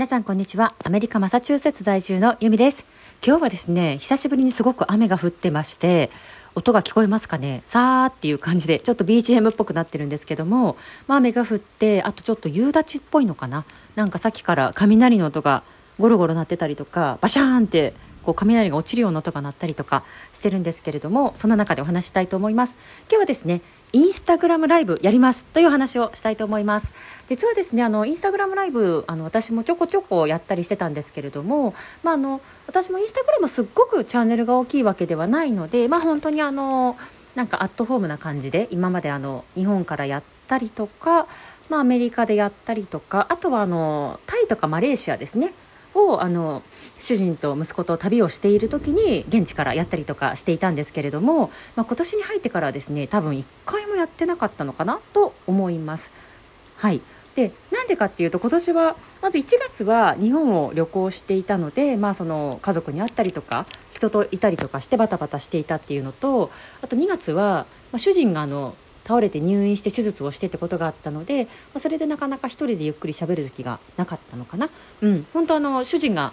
皆さんこんにちは。アメリカマサチューセッツ在住のユミです。今日はですね久しぶりにすごく雨が降ってまして音が聞こえますかね。さーっていう感じでちょっと BGM っぽくなってるんですけども、まあ、雨が降ってあとちょっと夕立っぽいのかな。なんかさっきから雷の音がゴロゴロ鳴ってたりとかバシャーンってこう雷が落ちるような音が鳴ったりとかしてるんですけれどもその中でお話したいと思います。今日はですねインスタグラムライブやりますという話をしたいと思います。実はですねあのインスタグラムライブあの私もちょこちょこやったりしてたんですけれども、まあ、あの私もインスタグラムすっごくチャンネルが大きいわけではないので、まあ、本当にあのなんかアットホームな感じで今まであの日本からやったりとか、まあ、アメリカでやったりとかあとはあのタイとかマレーシアですねをあの主人と息子と旅をしている時に現地からやったりとかしていたんですけれども、まあ、今年に入ってからはですね多分1回やってなかったのかなと思います。はいでなんでかっていうと今年はまず1月は日本を旅行していたので、まあ、その家族に会ったりとか人といたりとかしてバタバタしていたっていうのとあと2月は、ま、主人があの倒れて入院して手術をしてってことがあったので、まあ、それでなかなか一人でゆっくり喋る時がなかったのかな。うん、本当あの主人が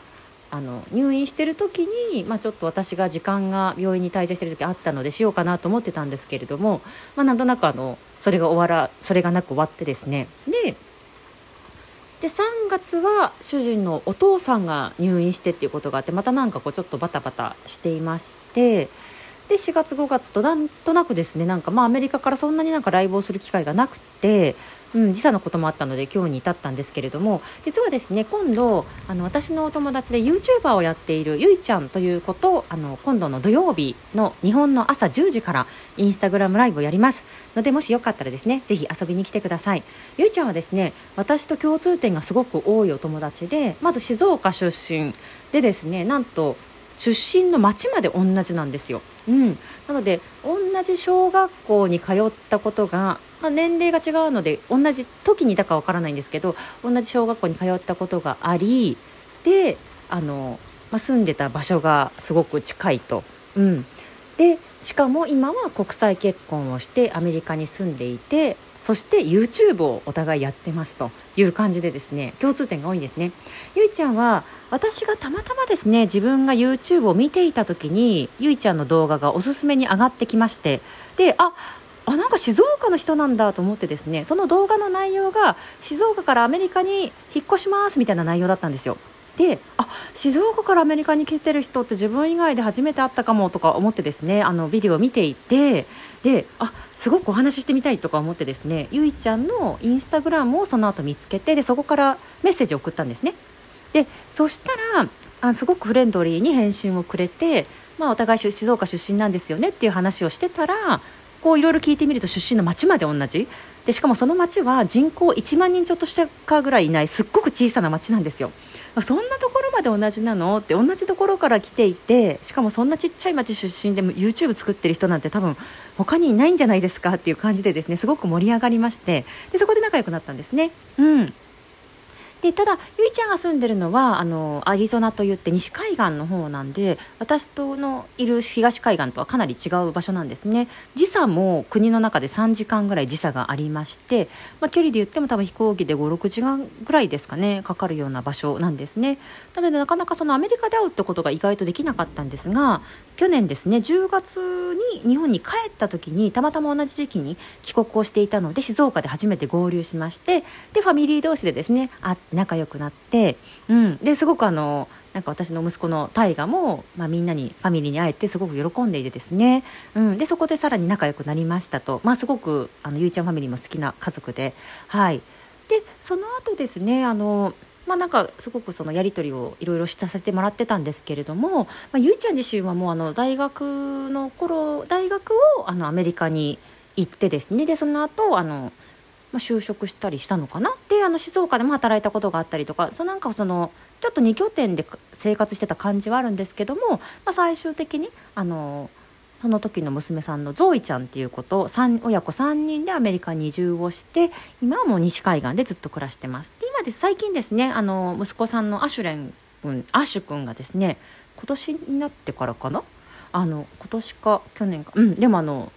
あの入院してる時に、まあ、ちょっと私が時間が病院に滞在してる時あったのでしようかなと思ってたんですけれども、まあ、なんとなくあのそれが終わらそれがなく終わってですね。でで3月は主人のお父さんが入院してっていうことがあってまたなんかこうちょっとバタバタしていましてで4月5月となんとなくですねなんかまあアメリカからそんなになんかライブをする機会がなくてうん、時差のこともあったので今日に至ったんですけれども実はですね今度あの私のお友達で YouTuber をやっているゆいちゃんということあの今度の土曜日の日本の朝10時からインスタグラムライブをやります。のでもしよかったらですねぜひ遊びに来てください。ゆいちゃんはですね私と共通点がすごく多いお友達でまず静岡出身でですねなんと出身の町まで同じなんですよ、うん、なので同じ小学校に通ったことがまあ、年齢が違うので同じ時にいたかわからないんですけど同じ小学校に通ったことがありであの、まあ、住んでた場所がすごく近いと。うん、でしかも今は国際結婚をしてアメリカに住んでいてそして YouTube をお互いやってますという感じでですね共通点が多いんですね。ゆいちゃんは私がたまたまですね自分が YouTube を見ていた時にゆいちゃんの動画がおすすめに上がってきましてでああなんか静岡の人なんだと思ってですねその動画の内容が静岡からアメリカに引っ越しますみたいな内容だったんですよ。であ静岡からアメリカに来てる人って自分以外で初めて会ったかもとか思ってですねあのビデオを見ていてであすごくお話ししてみたいとか思ってですねゆいちゃんのインスタグラムをその後見つけてでそこからメッセージを送ったんですね。でそしたらあすごくフレンドリーに返信をくれて、まあ、お互い静岡出身なんですよねっていう話をしてたらこういろいろ聞いてみると出身の町まで同じ。でしかもその町は人口1万人ちょっとしたかぐらいいないすっごく小さな町なんですよ。そんなところまで同じなの？って同じところから来ていてしかもそんなちっちゃい町出身でも YouTube 作ってる人なんて多分他にいないんじゃないですかっていう感じでですねすごく盛り上がりまして。でそこで仲良くなったんですね。うん。でただゆいちゃんが住んでるのはあのアリゾナといって西海岸の方なんで私とのいる東海岸とはかなり違う場所なんですね。時差も国の中で3時間ぐらい時差がありまして、まあ、距離で言っても多分飛行機で56時間ぐらいですかねかかるような場所なんですね。なのでなかなかそのアメリカで会うってことが意外とできなかったんですが去年ですね10月に日本に帰った時にたまたま同じ時期に帰国をしていたので静岡で初めて合流しましてでファミリー同士でですね会仲良くなって、うん、ですごくあのなんか私の息子の大河も、まあ、みんなにファミリーに会えてすごく喜んでいてですね、うん、でそこでさらに仲良くなりましたと、まあ、すごくあのゆいちゃんファミリーも好きな家族で。はい。でその後ですねあのまあ、なんかすごくそのやり取りをいろいろさせてもらってたんですけれども、まあ、ゆいちゃん自身はもうあの大学の頃大学をあのアメリカに行ってですね。でその後あのまあ、就職したりしたのかな？であの静岡でも働いたことがあったりとかそなんかそのちょっと2拠点で生活してた感じはあるんですけども、まあ、最終的にあのその時の娘さんのゾイちゃんっていうこと親子3人でアメリカに移住をして今はもう西海岸でずっと暮らしてます。で今で最近ですねあの息子さんのアシュレン君アシュ君がですね今年になってからかな？あの今年か去年か。うんでもあの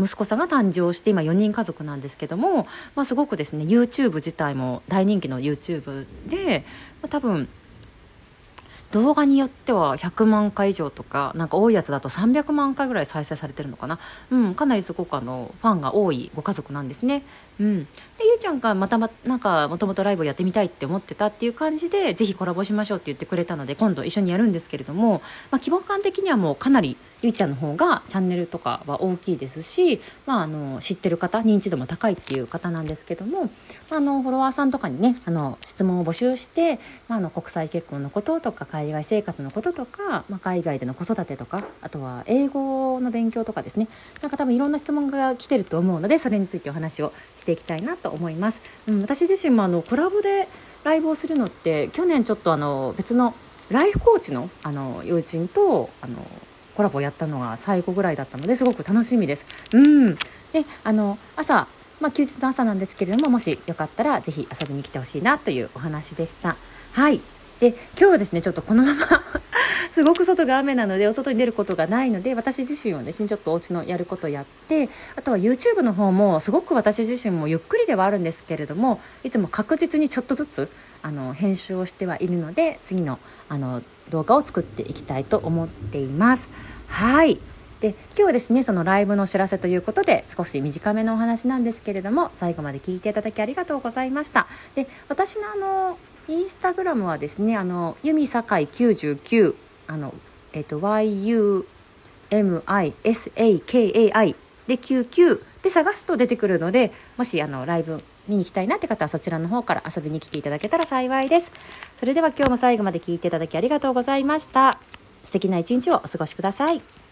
息子さんが誕生して今4人家族なんですけども、まあ、すごくですね YouTube 自体も大人気の YouTube で、まあ、多分動画によっては100万回以上とかなんか多いやつだと300万回ぐらい再生されてるのかな、うん、かなりすごくあのファンが多いご家族なんですね。うん、でゆうちゃんがまたまなんかもともとライブをやってみたいって思ってたっていう感じでぜひコラボしましょうって言ってくれたので今度一緒にやるんですけれども、まあ、規模感的にはもうかなりゆいちゃんの方がチャンネルとかは大きいですし、まあ、あの知ってる方認知度も高いっていう方なんですけども、あのフォロワーさんとかにねあの質問を募集して、まあ、あの国際結婚のこととか海外生活のこととか、まあ、海外での子育てとかあとは英語の勉強とかですね。なんか多分いろんな質問が来てると思うのでそれについてお話をしてしていきたいなと思います。うん、私自身もあのコラボでライブをするのって去年ちょっとあの別のライフコーチのあの友人とあのコラボをやったのが最後ぐらいだったのですごく楽しみです。うんであの朝まあ、休日の朝なんですけれどももしよかったらぜひ遊びに来てほしいなというお話でした。はいで今日はですねちょっとこのまますごく外が雨なのでお外に出ることがないので私自身はですねちょっとお家のやることやってあとは YouTube の方もすごく私自身もゆっくりではあるんですけれどもいつも確実にちょっとずつあの編集をしてはいるので次のあの動画を作っていきたいと思っています。はいで今日はですねそのライブのお知らせということで少し短めのお話なんですけれども最後まで聞いていただきありがとうございましたで私のあのインスタグラムはですねあの由美酒井99あのえっ、と YUMISAKAI で99で探すと出てくるのでもしあのライブ見に行きたいなって方はそちらの方から遊びに来ていただけたら幸いです。それでは今日も最後まで聞いていただきありがとうございました。素敵な一日をお過ごしください。